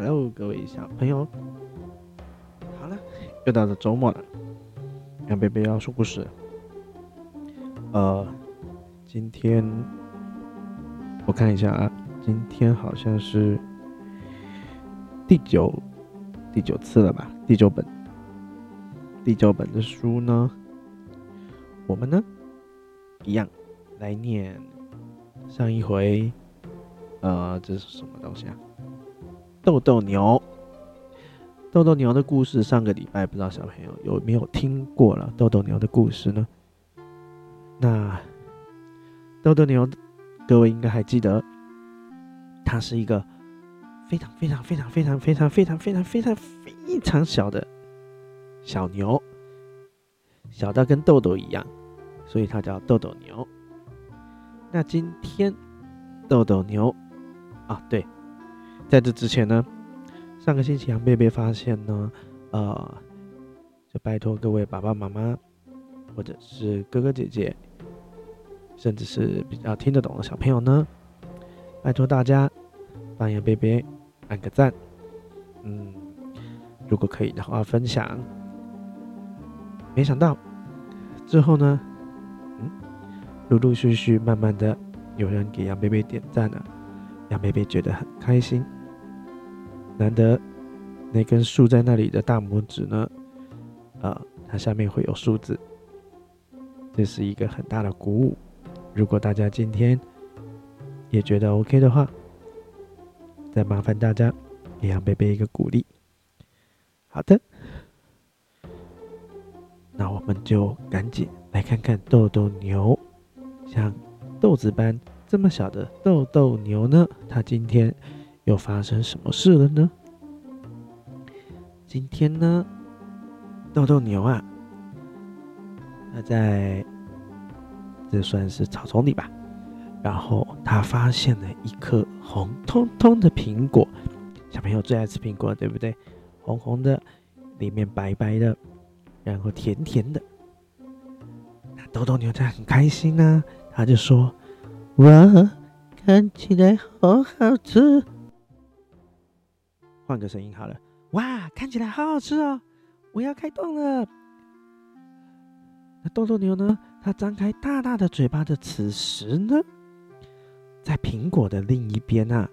Hello，各位小朋友，好了，又到了周末了，杨贝贝要说故事。呃，今天我看一下啊，今天好像是第九第九次了吧？第九本，第九本的书呢，我们呢一样来念上一回，呃，这是什么东西啊？豆豆牛，豆豆牛的故事，上个礼拜不知道小朋友有没有听过了豆豆牛的故事呢？那豆豆牛，各位应该还记得，它是一个非常非常非常非常非常非常非常非常非常小的小牛，小到跟豆豆一样，所以它叫豆豆牛。那今天豆豆牛啊，对。在这之前呢，上个星期杨贝贝发现呢，呃，就拜托各位爸爸妈妈，或者是哥哥姐姐，甚至是比较听得懂的小朋友呢，拜托大家帮杨贝贝按个赞，嗯，如果可以的话分享。没想到之后呢，嗯，陆陆续续慢慢的有人给杨贝贝点赞了，杨贝贝觉得很开心。难得那根竖在那里的大拇指呢，啊，它下面会有数字，这是一个很大的鼓舞。如果大家今天也觉得 OK 的话，再麻烦大家给杨贝贝一个鼓励。好的，那我们就赶紧来看看豆豆牛，像豆子般这么小的豆豆牛呢，它今天。又发生什么事了呢？今天呢，豆豆牛啊，它在这算是草丛里吧，然后他发现了一颗红彤彤的苹果。小朋友最爱吃苹果，对不对？红红的，里面白白的，然后甜甜的。那豆豆牛它很开心呢，他就说：“哇，看起来好好吃。”换个声音好了，哇，看起来好好吃哦！我要开动了。那豆豆牛呢？它张开大大的嘴巴的此时呢，在苹果的另一边啊，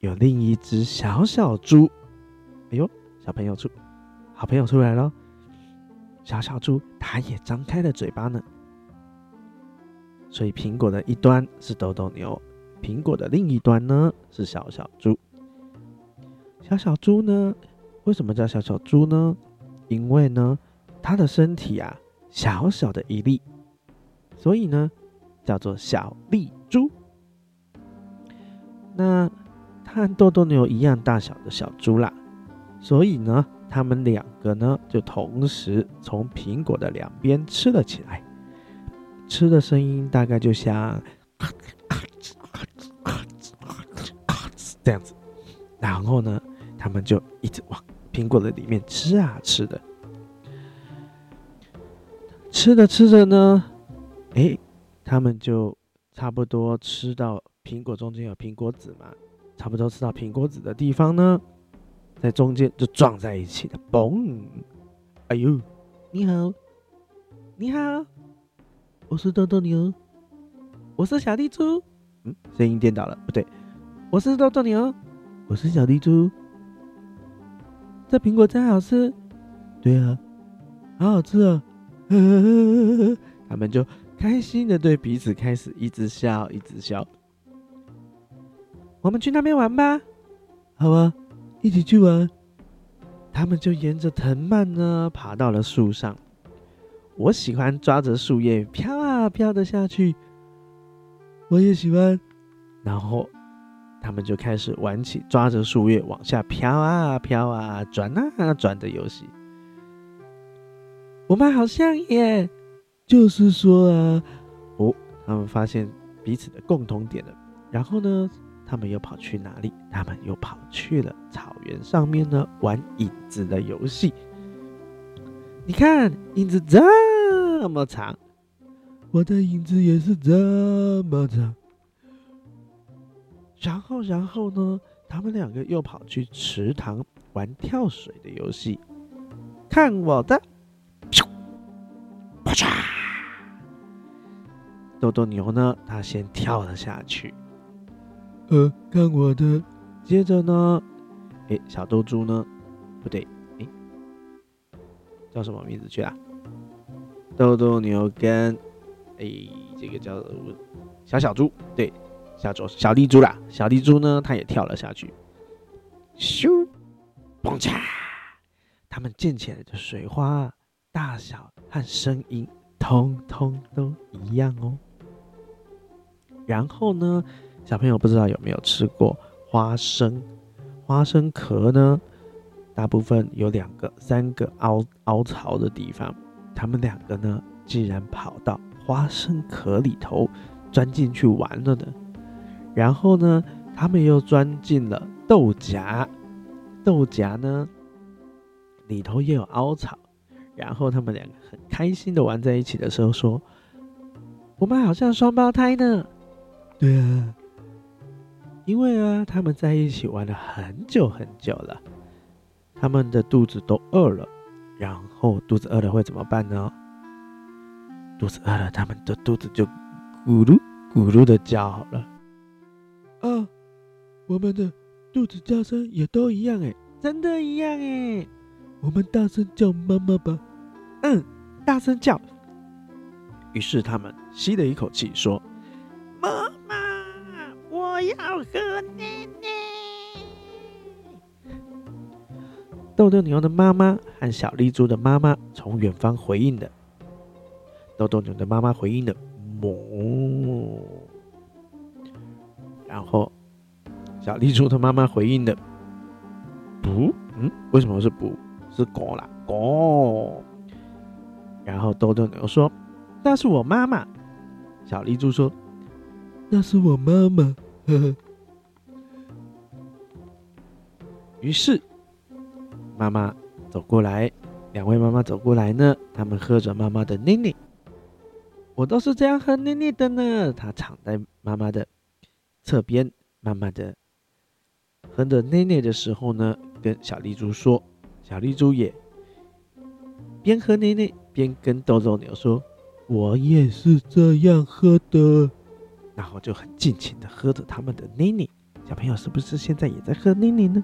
有另一只小小猪。哎呦，小朋友出，好朋友出来了。小小猪它也张开了嘴巴呢。所以苹果的一端是豆豆牛，苹果的另一端呢是小小猪。小小猪呢？为什么叫小小猪呢？因为呢，它的身体啊，小小的一粒，所以呢，叫做小粒猪。那它和豆豆牛一样大小的小猪啦，所以呢，它们两个呢，就同时从苹果的两边吃了起来，吃的声音大概就像这样子，然后呢。他们就一直往苹果的里面吃啊吃的，吃着吃着呢，哎，他们就差不多吃到苹果中间有苹果籽嘛，差不多吃到苹果籽的地方呢，在中间就撞在一起了，嘣！哎呦，你好，你好，我是豆豆牛，我是小地猪，嗯，声音颠倒了，不对，我是豆豆牛，我是小地猪。这苹果真好吃，对啊，好好吃啊！他们就开心的对彼此开始一直笑，一直笑。我们去那边玩吧，好啊，一起去玩。他们就沿着藤蔓呢爬到了树上。我喜欢抓着树叶飘啊飘的下去，我也喜欢。然后。他们就开始玩起抓着树叶往下飘啊飘啊转啊转的游戏。我们好像耶，就是说啊，哦，他们发现彼此的共同点了。然后呢，他们又跑去哪里？他们又跑去了草原上面呢，玩影子的游戏。你看，影子这么长，我的影子也是这么长。然后，然后呢？他们两个又跑去池塘玩跳水的游戏。看我的！啪嚓！豆豆牛呢？他先跳了下去。呃，看我的！接着呢？哎，小豆猪呢？不对，哎，叫什么名字去啊？豆豆牛跟哎，这个叫小小猪，对。小猪，小丽猪啦，小丽猪呢，它也跳了下去。咻，嘣嚓！它们溅起来的水花大小和声音，通通都一样哦。然后呢，小朋友不知道有没有吃过花生？花生壳呢，大部分有两个、三个凹凹槽的地方。他们两个呢，竟然跑到花生壳里头钻进去玩了呢。然后呢，他们又钻进了豆荚，豆荚呢里头也有凹槽。然后他们两个很开心的玩在一起的时候说：“我们好像双胞胎呢。”对啊，因为啊，他们在一起玩了很久很久了，他们的肚子都饿了。然后肚子饿了会怎么办呢？肚子饿了，他们的肚子就咕噜咕噜的叫了。啊，我们的肚子叫声也都一样哎，真的一样哎。我们大声叫妈妈吧。嗯，大声叫。于是他们吸了一口气，说：“妈妈，我要喝奶奶。”豆豆牛的妈妈和小丽猪的妈妈从远方回应的。豆豆牛的妈妈回应的：“哞。”然后，小丽珠的妈妈回应的“不，嗯，为什么是不？是狗啦，狗。”然后豆豆牛说：“那是我妈妈。”小丽珠说：“那是我妈妈。”呵呵。于是，妈妈走过来，两位妈妈走过来呢，他们喝着妈妈的奶奶。我都是这样喝奶奶的呢。她躺在妈妈的。侧边慢慢的喝着奶奶的时候呢，跟小丽猪说，小丽猪也边喝奶奶边跟豆豆牛说，我也是这样喝的，然后就很尽情的喝着他们的奶奶。小朋友是不是现在也在喝奶奶呢？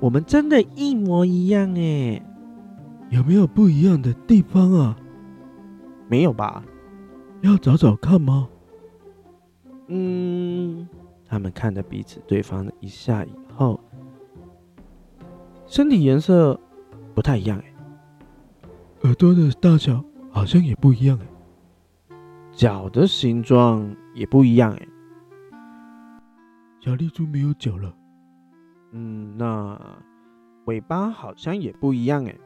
我们真的一模一样哎，有没有不一样的地方啊？没有吧？要找找看吗？嗯，他们看着彼此对方一下以后，身体颜色不太一样哎，耳朵的大小好像也不一样哎，脚的形状也不一样哎，小丽猪没有脚了。嗯，那尾巴好像也不一样哎，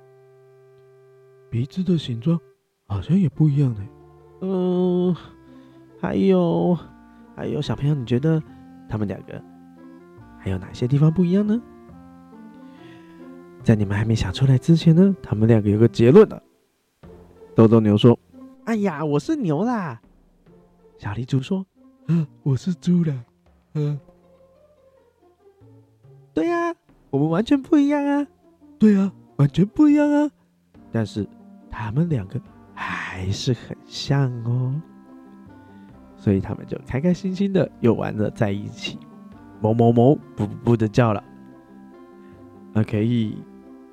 鼻子的形状好像也不一样哎。嗯，还有，还有小朋友，你觉得他们两个还有哪些地方不一样呢？在你们还没想出来之前呢，他们两个有个结论了。豆豆牛说：“哎呀，我是牛啦。”小丽猪说：“啊，我是猪啦。”嗯，对呀，我们完全不一样啊。对啊，完全不一样啊。但是他们两个。还是很像哦，所以他们就开开心心的又玩了在一起，某某某不不的叫了。那可以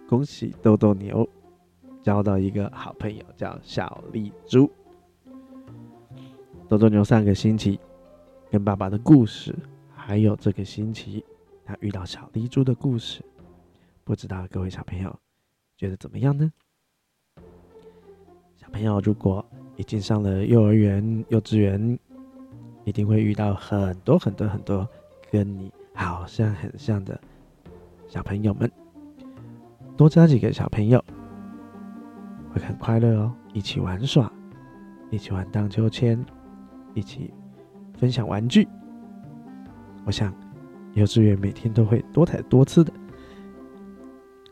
恭喜豆豆牛交到一个好朋友，叫小丽猪。豆豆牛上个星期跟爸爸的故事，还有这个星期他遇到小丽猪的故事，不知道各位小朋友觉得怎么样呢？小朋友，如果已经上了幼儿园、幼稚园，一定会遇到很多很多很多跟你好像很像的小朋友们。多加几个小朋友，会很快乐哦！一起玩耍，一起玩荡秋千，一起分享玩具。我想，幼稚园每天都会多彩多姿的。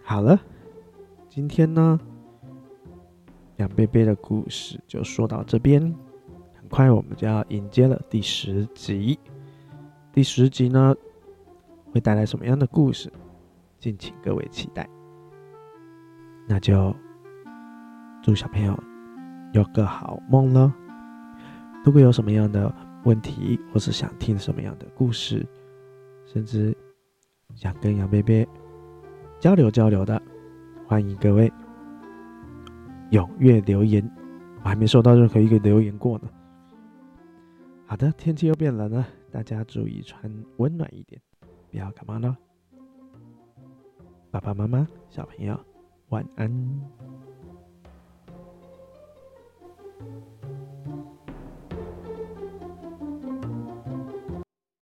好了，今天呢？杨贝贝的故事就说到这边，很快我们就要迎接了第十集。第十集呢，会带来什么样的故事？敬请各位期待。那就祝小朋友有个好梦了。如果有什么样的问题，或是想听什么样的故事，甚至想跟杨贝贝交流交流的，欢迎各位踊跃留言我还没收到任何一个留言过呢。好的天气又变冷了大家注意穿温暖一点不要感冒了。爸爸妈妈小朋友晚安。